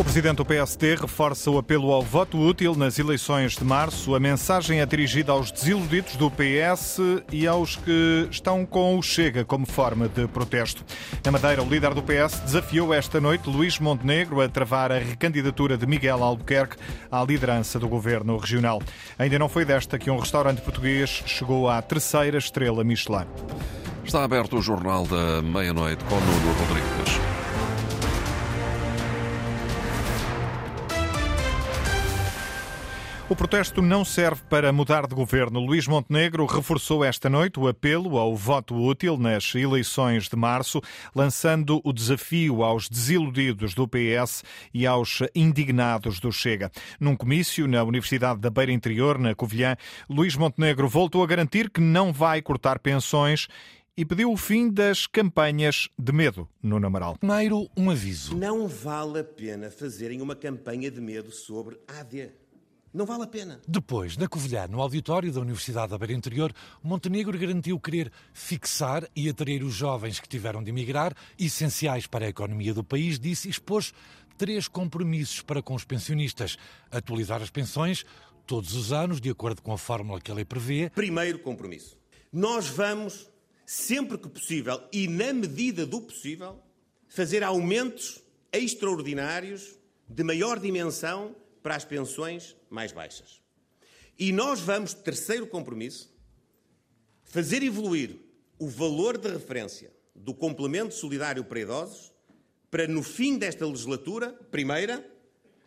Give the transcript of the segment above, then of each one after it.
O presidente do PSD reforça o apelo ao voto útil nas eleições de março. A mensagem é dirigida aos desiludidos do PS e aos que estão com o Chega como forma de protesto. Na Madeira, o líder do PS desafiou esta noite Luís Montenegro a travar a recandidatura de Miguel Albuquerque à liderança do governo regional. Ainda não foi desta que um restaurante português chegou à terceira estrela Michelin. Está aberto o Jornal da Meia-Noite com Nuno Rodrigues. O protesto não serve para mudar de governo. Luís Montenegro reforçou esta noite o apelo ao voto útil nas eleições de março, lançando o desafio aos desiludidos do PS e aos indignados do Chega. Num comício na Universidade da Beira Interior, na Covilhã, Luís Montenegro voltou a garantir que não vai cortar pensões e pediu o fim das campanhas de medo no Amaral. Primeiro, um aviso. Não vale a pena fazerem uma campanha de medo sobre a AD. Não vale a pena. Depois, na Covilhã, no auditório da Universidade da Beira Interior, Montenegro garantiu querer fixar e atrair os jovens que tiveram de emigrar, essenciais para a economia do país, disse e expôs três compromissos para com os pensionistas. Atualizar as pensões todos os anos, de acordo com a fórmula que a lei prevê. Primeiro compromisso. Nós vamos, sempre que possível e na medida do possível, fazer aumentos extraordinários de maior dimensão para as pensões mais baixas. E nós vamos, terceiro compromisso, fazer evoluir o valor de referência do complemento solidário para idosos para, no fim desta legislatura, primeira,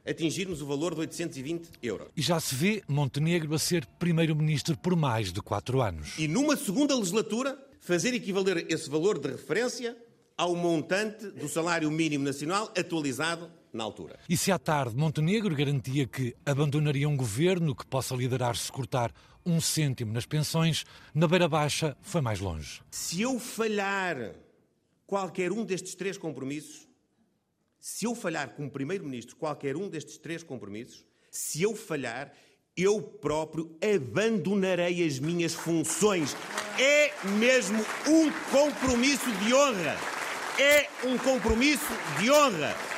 atingirmos o valor de 820 euros. E já se vê Montenegro a ser primeiro-ministro por mais de quatro anos. E numa segunda legislatura, fazer equivaler esse valor de referência ao montante do salário mínimo nacional atualizado na altura. E se à tarde Montenegro garantia que abandonaria um governo que possa liderar se cortar um cêntimo nas pensões, na Beira Baixa foi mais longe. Se eu falhar qualquer um destes três compromissos, se eu falhar como Primeiro-Ministro qualquer um destes três compromissos, se eu falhar, eu próprio abandonarei as minhas funções. É mesmo um compromisso de honra. É um compromisso de honra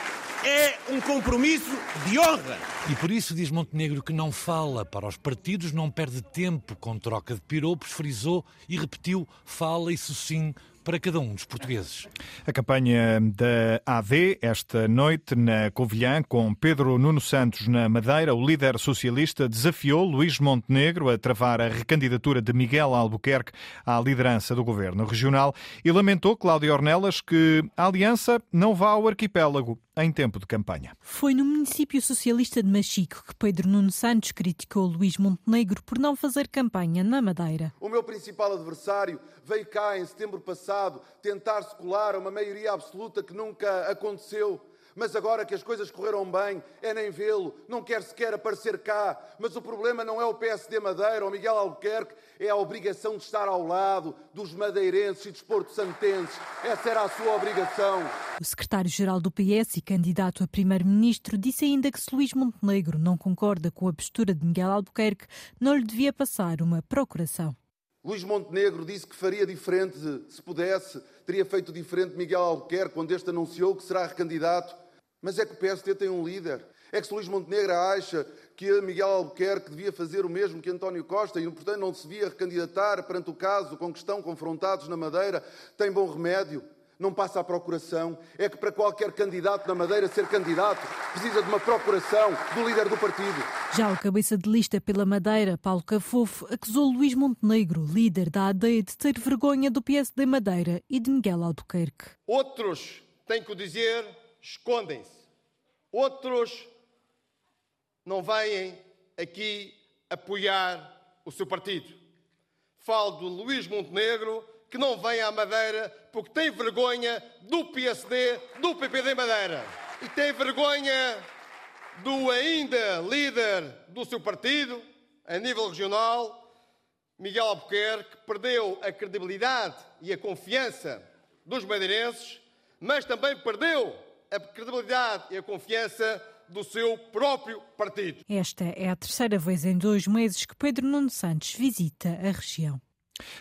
é um compromisso de honra. E por isso diz Montenegro que não fala para os partidos, não perde tempo com troca de piropos, frisou e repetiu: fala isso sim para cada um dos portugueses. A campanha da AD esta noite na Covilhã, com Pedro Nuno Santos na Madeira, o líder socialista desafiou Luís Montenegro a travar a recandidatura de Miguel Albuquerque à liderança do governo regional e lamentou Cláudio Ornelas que a aliança não vá ao arquipélago em tempo de campanha. Foi no município socialista de Machico que Pedro Nuno Santos criticou Luís Montenegro por não fazer campanha na Madeira. O meu principal adversário veio cá em setembro passado tentar se colar a uma maioria absoluta que nunca aconteceu mas agora que as coisas correram bem, é nem vê-lo, não quer sequer aparecer cá. Mas o problema não é o PSD Madeira ou Miguel Albuquerque, é a obrigação de estar ao lado dos madeirenses e dos porto-santenses. Essa era a sua obrigação. O secretário-geral do PS e candidato a primeiro-ministro disse ainda que se Luís Montenegro não concorda com a postura de Miguel Albuquerque, não lhe devia passar uma procuração. Luís Montenegro disse que faria diferente, se pudesse, teria feito diferente Miguel Albuquerque quando este anunciou que será recandidato mas é que o PSD tem um líder. É que se Luís Montenegro acha que Miguel Albuquerque devia fazer o mesmo que António Costa e, portanto, não se devia recandidatar perante o caso com que estão confrontados na Madeira, tem bom remédio. Não passa a procuração. É que para qualquer candidato na Madeira ser candidato precisa de uma procuração do líder do partido. Já o cabeça de lista pela Madeira, Paulo Cafofo, acusou Luís Montenegro, líder da AD, de ter vergonha do PSD Madeira e de Miguel Albuquerque. Outros têm que o dizer escondem-se. Outros não vêm aqui apoiar o seu partido. Falo do Luís Montenegro, que não vem à Madeira porque tem vergonha do PSD, do PPD Madeira. E tem vergonha do ainda líder do seu partido, a nível regional, Miguel Albuquerque, que perdeu a credibilidade e a confiança dos madeirenses, mas também perdeu a credibilidade e a confiança do seu próprio partido. Esta é a terceira vez em dois meses que Pedro Nuno Santos visita a região.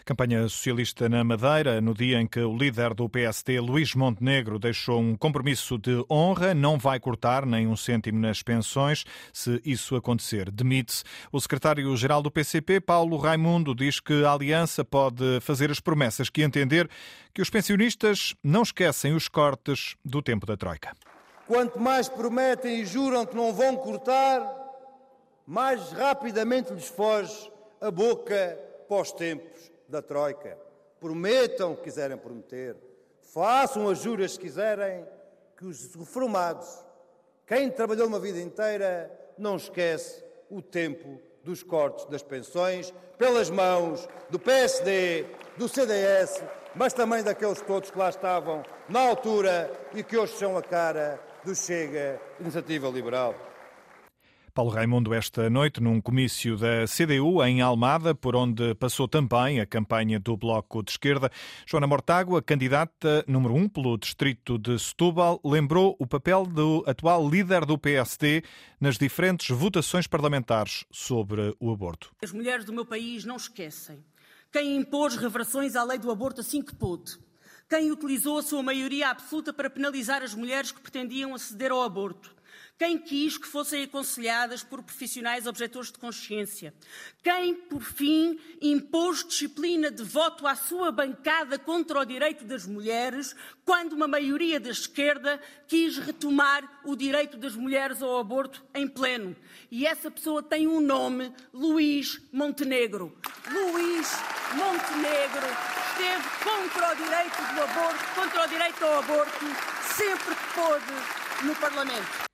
Campanha socialista na Madeira, no dia em que o líder do PSD, Luís Montenegro, deixou um compromisso de honra, não vai cortar nem um cêntimo nas pensões. Se isso acontecer, demite-se. O secretário-geral do PCP, Paulo Raimundo, diz que a aliança pode fazer as promessas que entender que os pensionistas não esquecem os cortes do tempo da Troika. Quanto mais prometem e juram que não vão cortar, mais rapidamente lhes foge a boca pós-tempos da Troika. Prometam o que quiserem prometer, façam as juras se quiserem, que os reformados, quem trabalhou uma vida inteira, não esquece o tempo dos cortes das pensões pelas mãos do PSD, do CDS, mas também daqueles todos que lá estavam na altura e que hoje são a cara do Chega Iniciativa Liberal. Paulo Raimundo esta noite num comício da CDU em Almada, por onde passou também a campanha do Bloco de Esquerda. Joana Mortágua, candidata número um pelo distrito de Setúbal, lembrou o papel do atual líder do PSD nas diferentes votações parlamentares sobre o aborto. As mulheres do meu país não esquecem. Quem impôs reversões à lei do aborto assim que pôde. Quem utilizou a sua maioria absoluta para penalizar as mulheres que pretendiam aceder ao aborto quem quis que fossem aconselhadas por profissionais objetores de consciência? Quem, por fim, impôs disciplina de voto à sua bancada contra o direito das mulheres, quando uma maioria da esquerda quis retomar o direito das mulheres ao aborto em pleno? E essa pessoa tem um nome, Luís Montenegro. Luís Montenegro esteve contra o direito do aborto, contra o direito ao aborto, sempre que pôde no Parlamento.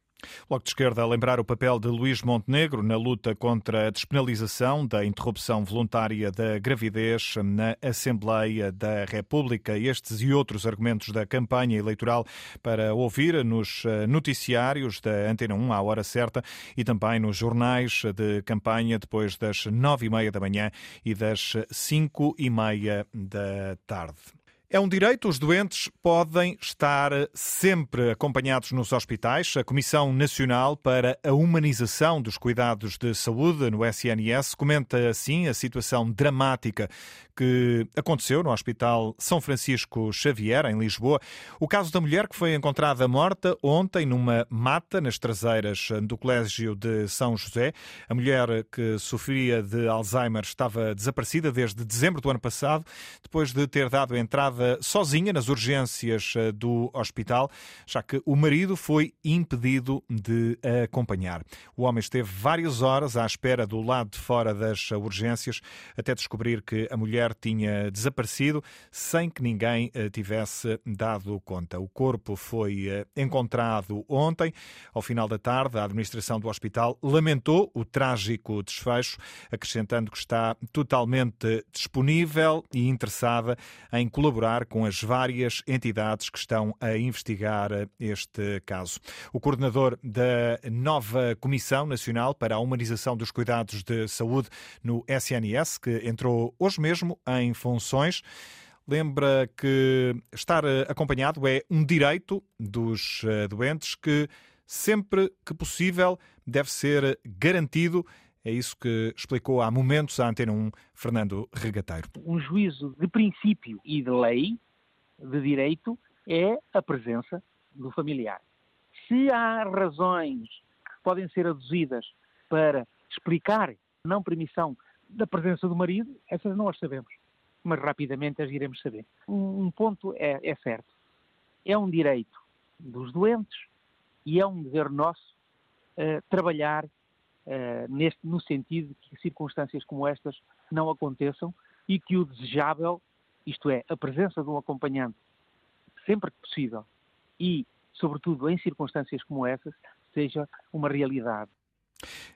Bloco de Esquerda a lembrar o papel de Luís Montenegro na luta contra a despenalização da interrupção voluntária da gravidez na Assembleia da República. Estes e outros argumentos da campanha eleitoral para ouvir nos eh, noticiários da Antena 1 à hora certa e também nos jornais de campanha depois das nove e meia da manhã e das cinco e meia da tarde. É um direito, os doentes podem estar sempre acompanhados nos hospitais. A Comissão Nacional para a Humanização dos Cuidados de Saúde, no SNS, comenta assim a situação dramática que aconteceu no Hospital São Francisco Xavier, em Lisboa. O caso da mulher que foi encontrada morta ontem numa mata nas traseiras do Colégio de São José. A mulher que sofria de Alzheimer estava desaparecida desde dezembro do ano passado, depois de ter dado entrada sozinha nas urgências eh, do hospital, já que o marido foi impedido de a acompanhar. O homem esteve várias horas à espera do lado de fora das urgências até descobrir que a mulher tinha desaparecido sem que ninguém eh, tivesse dado conta. O corpo foi eh, encontrado ontem. Ao final da tarde, a administração do hospital lamentou o trágico desfecho, acrescentando que está totalmente disponível e interessada em colaborar com as várias entidades que estão a investigar eh, este caso. O coordenador da nova Comissão Nacional para a Humanização dos Cuidados de Saúde no SNS, que entrou hoje mesmo em funções. Lembra que estar acompanhado é um direito dos eh, doentes que, sempre que possível, deve ser garantido. É isso que explicou há momentos à Antena 1 Fernando Regateiro. Um juízo de princípio e de lei, de direito, é a presença do familiar. Se há razões que podem ser aduzidas para explicar não permissão da presença do marido, essas não as sabemos, mas rapidamente as iremos saber. Um, ponto é, é, certo: é um direito dos doentes e é um dever nosso uh, trabalhar neste, no sentido de que circunstâncias como estas não aconteçam e que o desejável, isto é, a presença de um acompanhante sempre que possível e, sobretudo, em circunstâncias como essas, seja uma realidade.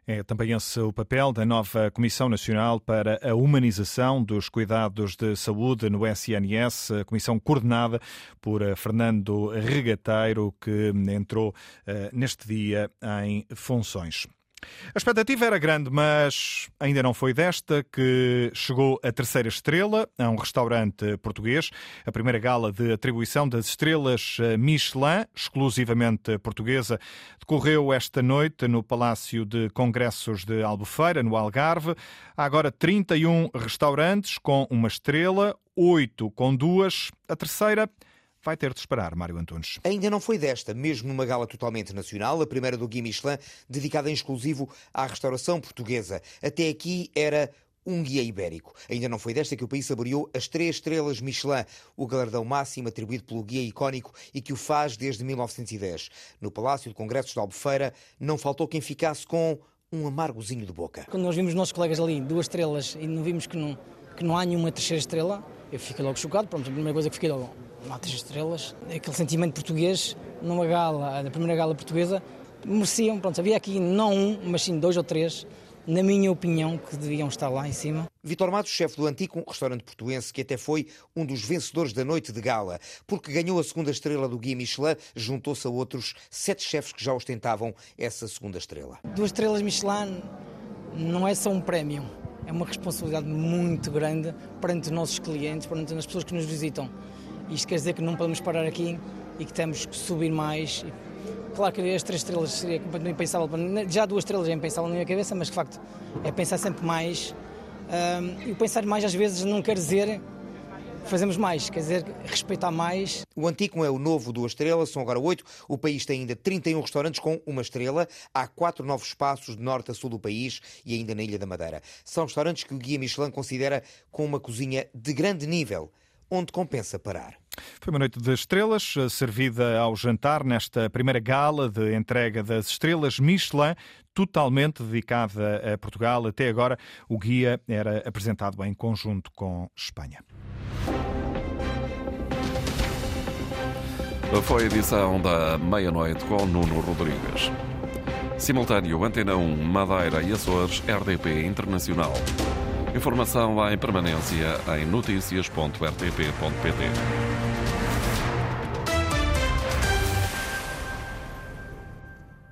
É também esse o papel da nova Comissão Nacional para a Humanização dos Cuidados de Saúde no SNS, a comissão coordenada por eh, Fernando Regateiro, que entrou uh, neste dia em funções. A expectativa era grande, mas ainda não foi desta que chegou a terceira estrela a um restaurante português. A primeira gala de atribuição das estrelas eh, Michelin, exclusivamente portuguesa, decorreu esta noite no Palácio de Congressos de Albufeira, no Algarve. Há agora 31 restaurantes com uma estrela, oito com duas. A terceira vai ter de esperar, Mário Antunes. Ainda não foi desta, mesmo numa gala totalmente nacional, a primeira do Guy Michelin, dedicada em exclusivo à restauração portuguesa. Até aqui era um guia ibérico. Ainda não foi desta que o país saboreou as três estrelas Michelin, o galardão máximo atribuído pelo guia icónico e que o faz desde 1910. No Palácio de Congressos de Albufeira, não faltou quem ficasse com um amargozinho de boca. Quando nós vimos os nossos colegas ali, duas estrelas, e não vimos que não, que não há nenhuma terceira estrela, eu fiquei logo chocado. Pronto, a primeira coisa que fiquei logo, há três estrelas. Aquele sentimento português, numa gala, na primeira gala portuguesa, mereciam, pronto, havia aqui não um, mas sim dois ou três, na minha opinião, que deviam estar lá em cima. Vitor Matos, chefe do Antico, restaurante portuense, que até foi um dos vencedores da noite de gala, porque ganhou a segunda estrela do Guia Michelin, juntou-se a outros sete chefes que já ostentavam essa segunda estrela. Duas estrelas Michelin não é só um prémio, é uma responsabilidade muito grande perante os nossos clientes, perante as pessoas que nos visitam. Isto quer dizer que não podemos parar aqui e que temos que subir mais. Claro que as três estrelas seria completamente impensável, já duas estrelas é impensável na minha cabeça, mas de facto é pensar sempre mais. E pensar mais às vezes não quer dizer fazemos mais, quer dizer, respeitar mais. O Antico é o novo duas estrelas, são agora oito. O país tem ainda 31 restaurantes com uma estrela. Há quatro novos espaços de norte a sul do país e ainda na Ilha da Madeira. São restaurantes que o Guia Michelin considera com uma cozinha de grande nível, onde compensa parar. Foi uma noite de estrelas, servida ao jantar nesta primeira gala de entrega das estrelas Michelin, totalmente dedicada a Portugal. Até agora, o guia era apresentado em conjunto com Espanha. Foi a edição da meia-noite com Nuno Rodrigues. Simultâneo Antena 1, Madeira e Açores, RDP Internacional. Informação em permanência em notícias.rtp.pt.